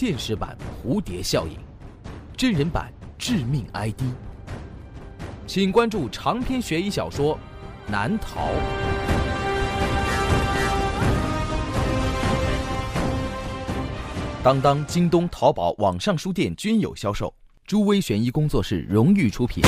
现实版蝴蝶效应，真人版致命 ID。请关注长篇悬疑小说《难逃》。当当、京东、淘宝网上书店均有销售。朱威悬疑工作室荣誉出品。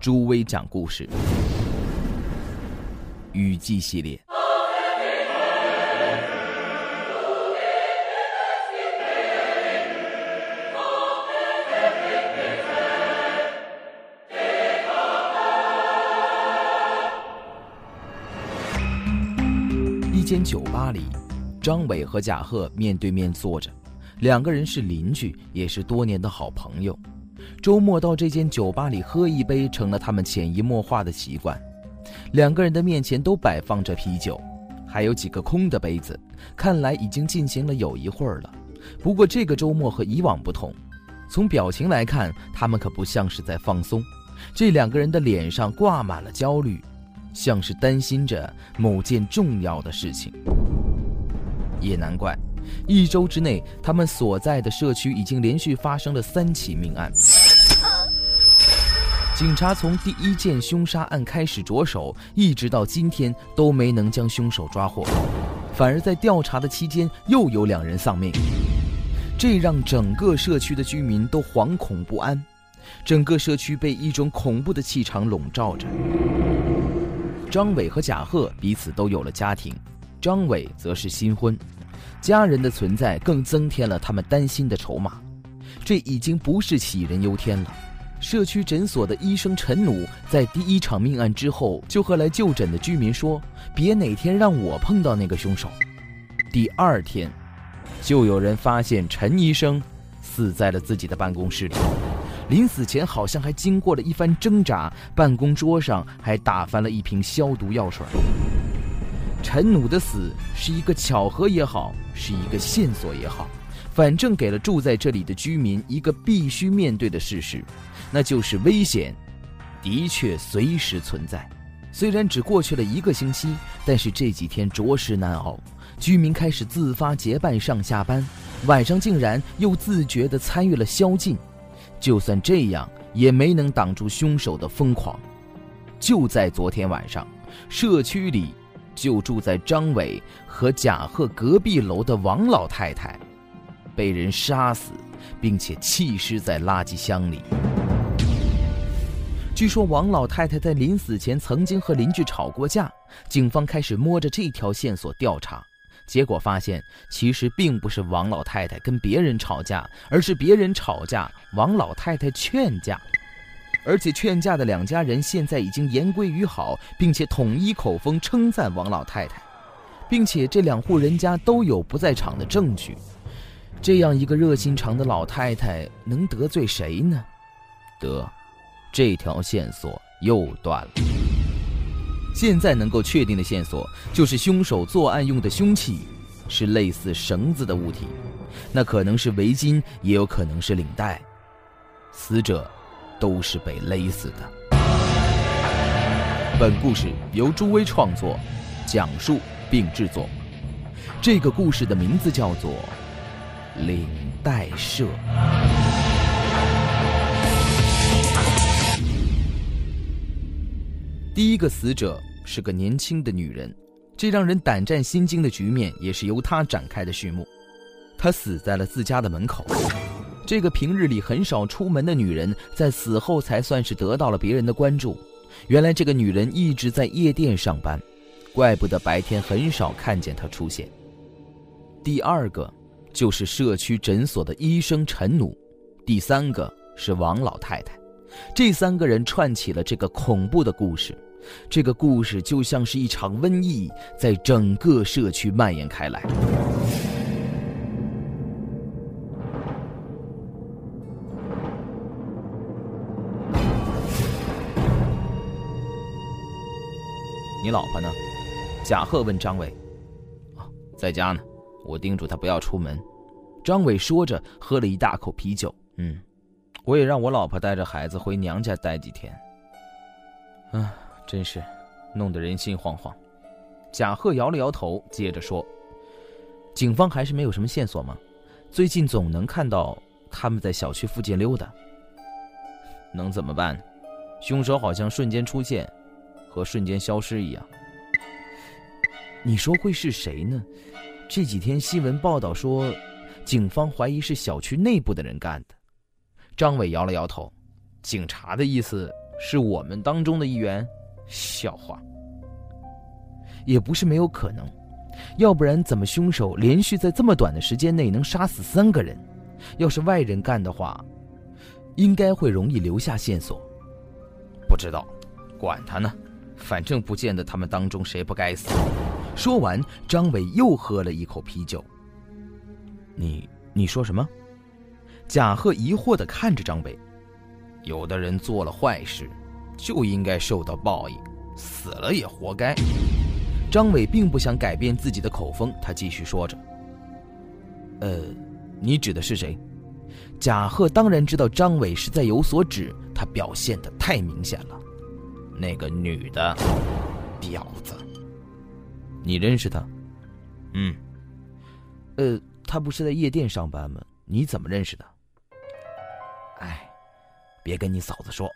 朱威讲故事，雨季系列。间酒吧里，张伟和贾贺面对面坐着，两个人是邻居，也是多年的好朋友。周末到这间酒吧里喝一杯，成了他们潜移默化的习惯。两个人的面前都摆放着啤酒，还有几个空的杯子，看来已经进行了有一会儿了。不过这个周末和以往不同，从表情来看，他们可不像是在放松。这两个人的脸上挂满了焦虑。像是担心着某件重要的事情，也难怪，一周之内，他们所在的社区已经连续发生了三起命案。警察从第一件凶杀案开始着手，一直到今天都没能将凶手抓获，反而在调查的期间又有两人丧命，这让整个社区的居民都惶恐不安，整个社区被一种恐怖的气场笼罩着。张伟和贾贺彼此都有了家庭，张伟则是新婚，家人的存在更增添了他们担心的筹码。这已经不是杞人忧天了。社区诊所的医生陈努在第一场命案之后，就和来就诊的居民说：“别哪天让我碰到那个凶手。”第二天，就有人发现陈医生死在了自己的办公室里。临死前好像还经过了一番挣扎，办公桌上还打翻了一瓶消毒药水。陈努的死是一个巧合也好，是一个线索也好，反正给了住在这里的居民一个必须面对的事实，那就是危险的确随时存在。虽然只过去了一个星期，但是这几天着实难熬。居民开始自发结伴上下班，晚上竟然又自觉地参与了宵禁。就算这样，也没能挡住凶手的疯狂。就在昨天晚上，社区里就住在张伟和贾贺隔壁楼的王老太太，被人杀死，并且弃尸在垃圾箱里。据说王老太太在临死前曾经和邻居吵过架，警方开始摸着这条线索调查。结果发现，其实并不是王老太太跟别人吵架，而是别人吵架，王老太太劝架，而且劝架的两家人现在已经言归于好，并且统一口风称赞王老太太，并且这两户人家都有不在场的证据。这样一个热心肠的老太太能得罪谁呢？得，这条线索又断了。现在能够确定的线索就是凶手作案用的凶器是类似绳子的物体，那可能是围巾，也有可能是领带。死者都是被勒死的。本故事由朱威创作、讲述并制作。这个故事的名字叫做《领带社》。第一个死者是个年轻的女人，这让人胆战心惊的局面也是由她展开的序幕。她死在了自家的门口。这个平日里很少出门的女人，在死后才算是得到了别人的关注。原来这个女人一直在夜店上班，怪不得白天很少看见她出现。第二个就是社区诊所的医生陈努，第三个是王老太太。这三个人串起了这个恐怖的故事，这个故事就像是一场瘟疫，在整个社区蔓延开来。你老婆呢？贾贺问张伟。啊，在家呢，我叮嘱她不要出门。张伟说着，喝了一大口啤酒。嗯。我也让我老婆带着孩子回娘家待几天。啊，真是，弄得人心惶惶。贾贺摇了摇头，接着说：“警方还是没有什么线索吗？最近总能看到他们在小区附近溜达。能怎么办？凶手好像瞬间出现，和瞬间消失一样。你说会是谁呢？这几天新闻报道说，警方怀疑是小区内部的人干的。张伟摇了摇头，警察的意思是我们当中的一员？笑话，也不是没有可能。要不然，怎么凶手连续在这么短的时间内能杀死三个人？要是外人干的话，应该会容易留下线索。不知道，管他呢，反正不见得他们当中谁不该死。说完，张伟又喝了一口啤酒。你你说什么？贾贺疑惑地看着张伟。有的人做了坏事，就应该受到报应，死了也活该。张伟并不想改变自己的口风，他继续说着：“呃，你指的是谁？”贾贺当然知道张伟是在有所指，他表现的太明显了。那个女的，婊子，你认识她？嗯。呃，她不是在夜店上班吗？你怎么认识的？别跟你嫂子说，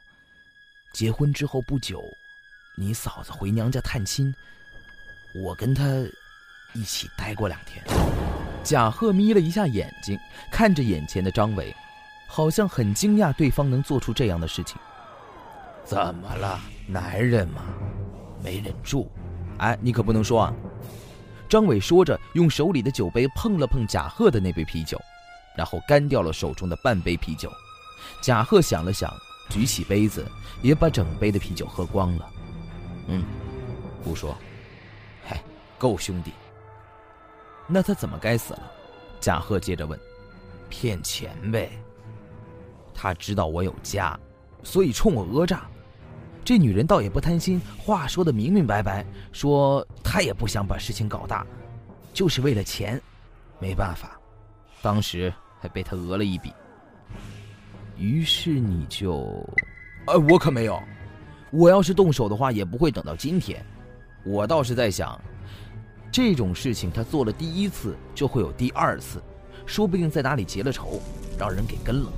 结婚之后不久，你嫂子回娘家探亲。我跟她一起待过两天。贾贺眯了一下眼睛，看着眼前的张伟，好像很惊讶对方能做出这样的事情。怎么了，男人嘛，没忍住。哎，你可不能说啊！张伟说着，用手里的酒杯碰了碰贾贺的那杯啤酒，然后干掉了手中的半杯啤酒。贾贺想了想，举起杯子，也把整杯的啤酒喝光了。嗯，不说。够兄弟。那他怎么该死了？贾贺接着问。骗钱呗。他知道我有家，所以冲我讹诈。这女人倒也不贪心，话说的明明白白，说她也不想把事情搞大，就是为了钱。没办法，当时还被他讹了一笔。于是你就……呃，我可没有。我要是动手的话，也不会等到今天。我倒是在想。这种事情他做了第一次，就会有第二次，说不定在哪里结了仇，让人给跟了。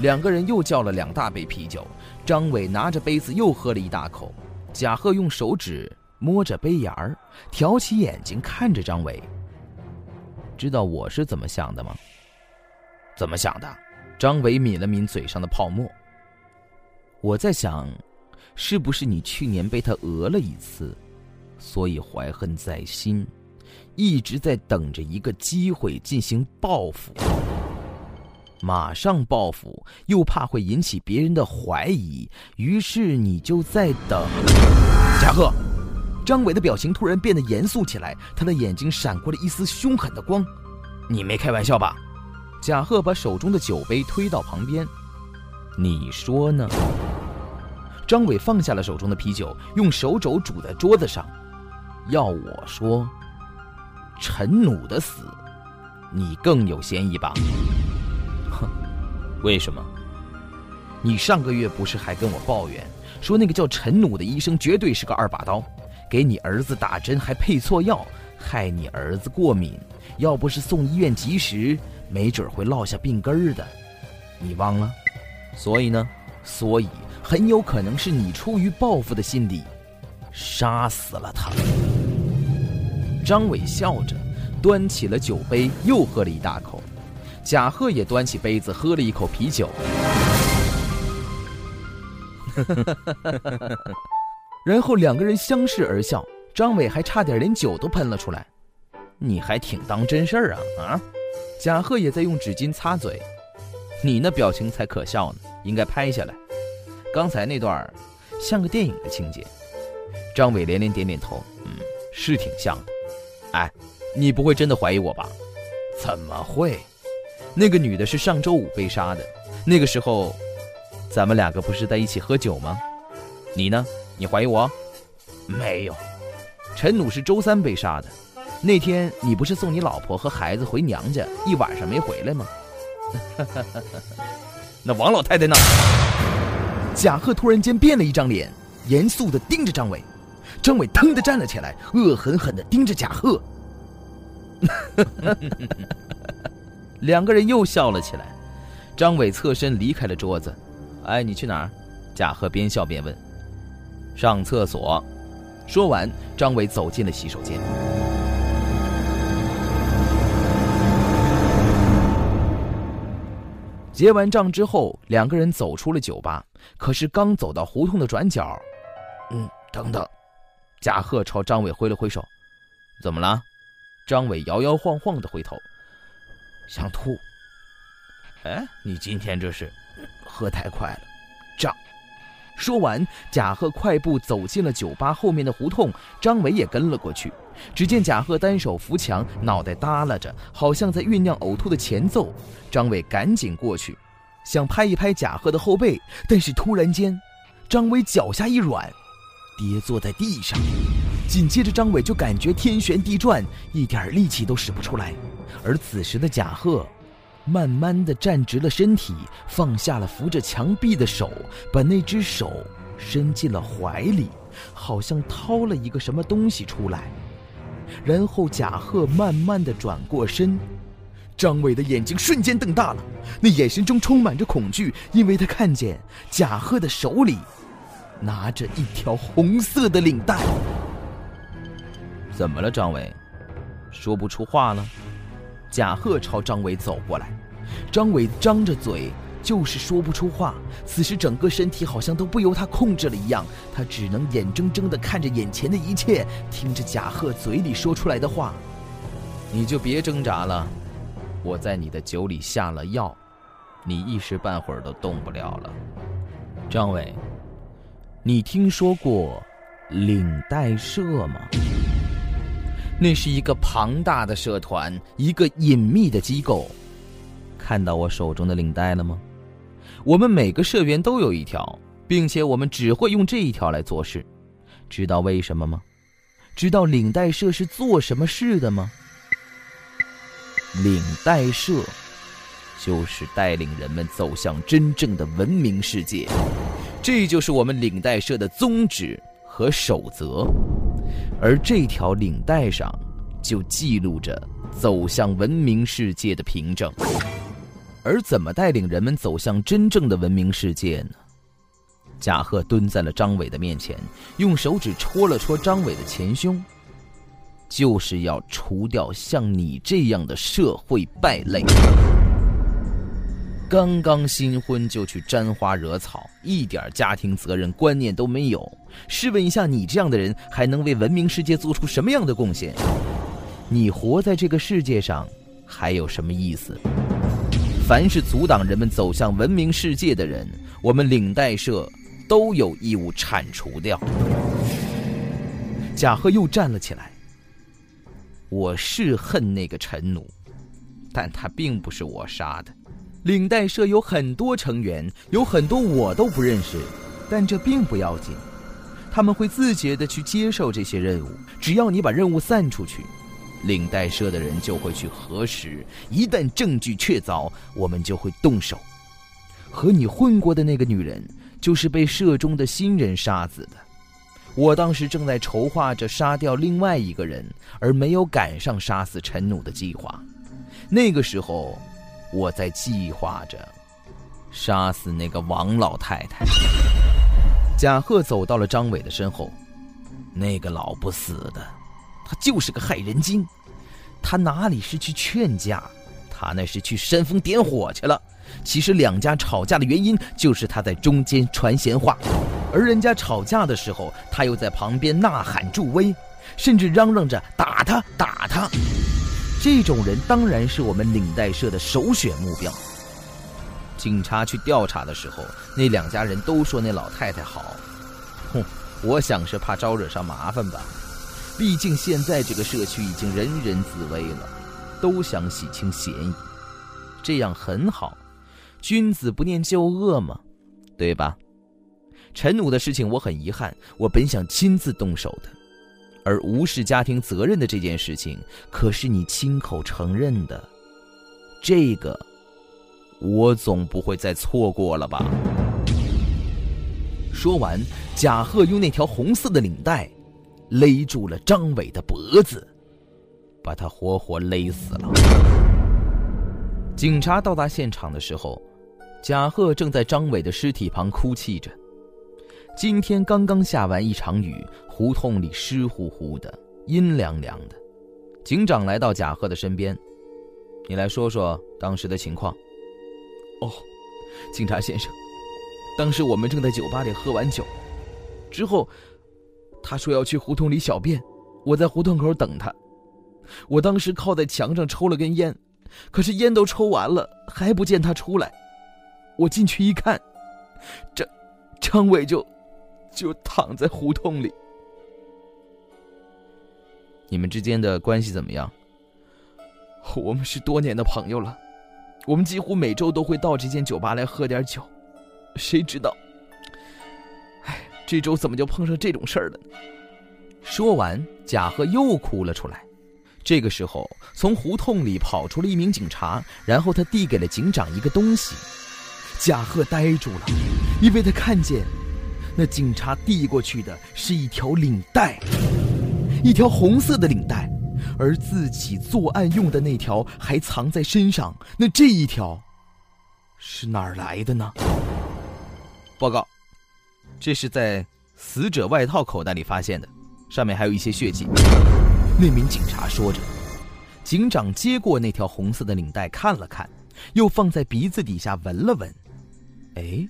两个人又叫了两大杯啤酒，张伟拿着杯子又喝了一大口，贾贺用手指摸着杯沿儿，挑起眼睛看着张伟。知道我是怎么想的吗？怎么想的？张伟抿了抿嘴上的泡沫。我在想。是不是你去年被他讹了一次，所以怀恨在心，一直在等着一个机会进行报复？马上报复又怕会引起别人的怀疑，于是你就在等。贾贺，张伟的表情突然变得严肃起来，他的眼睛闪过了一丝凶狠的光。你没开玩笑吧？贾贺把手中的酒杯推到旁边，你说呢？张伟放下了手中的啤酒，用手肘拄在桌子上。要我说，陈弩的死，你更有嫌疑吧？哼，为什么？你上个月不是还跟我抱怨，说那个叫陈弩的医生绝对是个二把刀，给你儿子打针还配错药，害你儿子过敏。要不是送医院及时，没准会落下病根儿的。你忘了？所以呢？所以。很有可能是你出于报复的心理，杀死了他。张伟笑着，端起了酒杯，又喝了一大口。贾贺也端起杯子，喝了一口啤酒。然后两个人相视而笑，张伟还差点连酒都喷了出来。你还挺当真事儿啊啊！贾贺也在用纸巾擦嘴。你那表情才可笑呢，应该拍下来。刚才那段像个电影的情节，张伟连连点点头，嗯，是挺像的。哎，你不会真的怀疑我吧？怎么会？那个女的是上周五被杀的，那个时候，咱们两个不是在一起喝酒吗？你呢？你怀疑我？没有。陈弩是周三被杀的，那天你不是送你老婆和孩子回娘家，一晚上没回来吗？那王老太太呢？贾贺突然间变了一张脸，严肃地盯着张伟：“张伟腾的站了起来，恶狠狠的盯着贾贺。两个人又笑了起来。张伟侧身离开了桌子。哎，你去哪儿？贾贺边笑边问。上厕所。说完，张伟走进了洗手间。结完账之后，两个人走出了酒吧。可是刚走到胡同的转角，嗯，等等。贾贺朝张伟挥了挥手：“怎么了？”张伟摇摇晃晃的回头：“想吐。”哎，你今天这是喝太快了，胀。说完，贾贺快步走进了酒吧后面的胡同，张伟也跟了过去。只见贾贺单手扶墙，脑袋耷拉着，好像在酝酿呕吐的前奏。张伟赶紧过去，想拍一拍贾贺的后背，但是突然间，张伟脚下一软，跌坐在地上。紧接着，张伟就感觉天旋地转，一点力气都使不出来。而此时的贾贺。慢慢的站直了身体，放下了扶着墙壁的手，把那只手伸进了怀里，好像掏了一个什么东西出来。然后贾贺慢慢的转过身，张伟的眼睛瞬间瞪大了，那眼神中充满着恐惧，因为他看见贾贺的手里拿着一条红色的领带。怎么了，张伟？说不出话了？贾贺朝张伟走过来，张伟张着嘴，就是说不出话。此时整个身体好像都不由他控制了一样，他只能眼睁睁地看着眼前的一切，听着贾贺嘴里说出来的话：“你就别挣扎了，我在你的酒里下了药，你一时半会儿都动不了了。”张伟，你听说过领带社吗？那是一个庞大的社团，一个隐秘的机构。看到我手中的领带了吗？我们每个社员都有一条，并且我们只会用这一条来做事。知道为什么吗？知道领带社是做什么事的吗？领带社就是带领人们走向真正的文明世界，这就是我们领带社的宗旨和守则。而这条领带上，就记录着走向文明世界的凭证。而怎么带领人们走向真正的文明世界呢？贾贺蹲在了张伟的面前，用手指戳了戳张伟的前胸，就是要除掉像你这样的社会败类。刚刚新婚就去沾花惹草，一点家庭责任观念都没有。试问一下，你这样的人还能为文明世界做出什么样的贡献？你活在这个世界上还有什么意思？凡是阻挡人们走向文明世界的人，我们领带社都有义务铲除掉。贾贺又站了起来。我是恨那个陈奴，但他并不是我杀的。领带社有很多成员，有很多我都不认识，但这并不要紧，他们会自觉地去接受这些任务。只要你把任务散出去，领带社的人就会去核实。一旦证据确凿，我们就会动手。和你混过的那个女人，就是被社中的新人杀死的。我当时正在筹划着杀掉另外一个人，而没有赶上杀死陈弩的计划。那个时候。我在计划着杀死那个王老太太。贾贺走到了张伟的身后，那个老不死的，他就是个害人精。他哪里是去劝架，他那是去煽风点火去了。其实两家吵架的原因就是他在中间传闲话，而人家吵架的时候，他又在旁边呐喊助威，甚至嚷嚷着打他打他。这种人当然是我们领带社的首选目标。警察去调查的时候，那两家人都说那老太太好。哼，我想是怕招惹上麻烦吧。毕竟现在这个社区已经人人自危了，都想洗清嫌疑。这样很好，君子不念旧恶嘛，对吧？陈武的事情我很遗憾，我本想亲自动手的。而无视家庭责任的这件事情，可是你亲口承认的，这个，我总不会再错过了吧？说完，贾贺用那条红色的领带勒住了张伟的脖子，把他活活勒死了。警察到达现场的时候，贾贺正在张伟的尸体旁哭泣着。今天刚刚下完一场雨，胡同里湿乎乎的，阴凉凉的。警长来到贾贺的身边：“你来说说当时的情况。”“哦，警察先生，当时我们正在酒吧里喝完酒，之后，他说要去胡同里小便，我在胡同口等他。我当时靠在墙上抽了根烟。”可是烟都抽完了，还不见他出来。我进去一看，张张伟就就躺在胡同里。你们之间的关系怎么样？我们是多年的朋友了，我们几乎每周都会到这间酒吧来喝点酒。谁知道，哎，这周怎么就碰上这种事儿了呢？说完，贾贺又哭了出来。这个时候，从胡同里跑出了一名警察，然后他递给了警长一个东西。贾贺呆住了，因为他看见，那警察递过去的是一条领带，一条红色的领带，而自己作案用的那条还藏在身上。那这一条，是哪儿来的呢？报告，这是在死者外套口袋里发现的，上面还有一些血迹。那名警察说着，警长接过那条红色的领带看了看，又放在鼻子底下闻了闻。哎，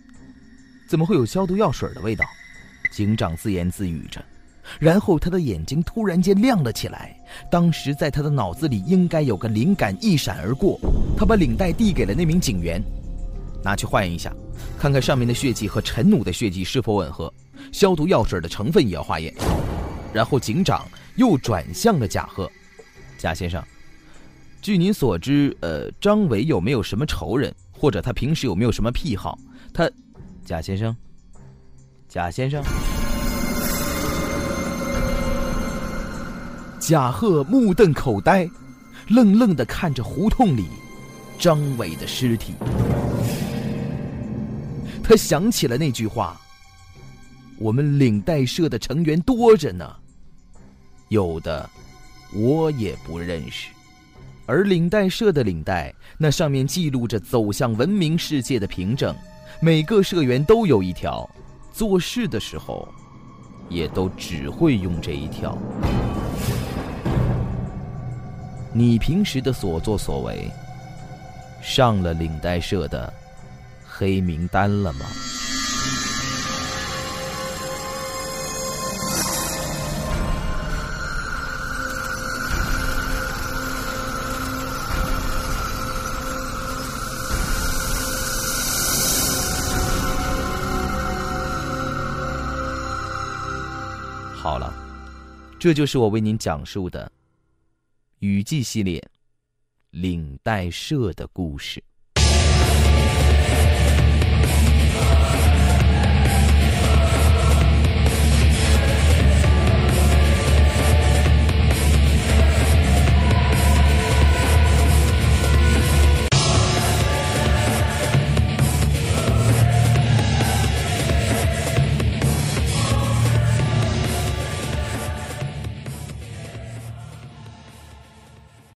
怎么会有消毒药水的味道？警长自言自语着，然后他的眼睛突然间亮了起来。当时在他的脑子里应该有个灵感一闪而过，他把领带递给了那名警员，拿去化验一下，看看上面的血迹和陈努的血迹是否吻合，消毒药水的成分也要化验。然后警长。又转向了贾贺，贾先生，据您所知，呃，张伟有没有什么仇人，或者他平时有没有什么癖好？他，贾先生，贾先生，贾贺目瞪口呆，愣愣的看着胡同里张伟的尸体。他想起了那句话：“我们领带社的成员多着呢。”有的，我也不认识。而领带社的领带，那上面记录着走向文明世界的凭证，每个社员都有一条，做事的时候，也都只会用这一条。你平时的所作所为，上了领带社的黑名单了吗？好了，这就是我为您讲述的《雨季》系列《领带社》的故事。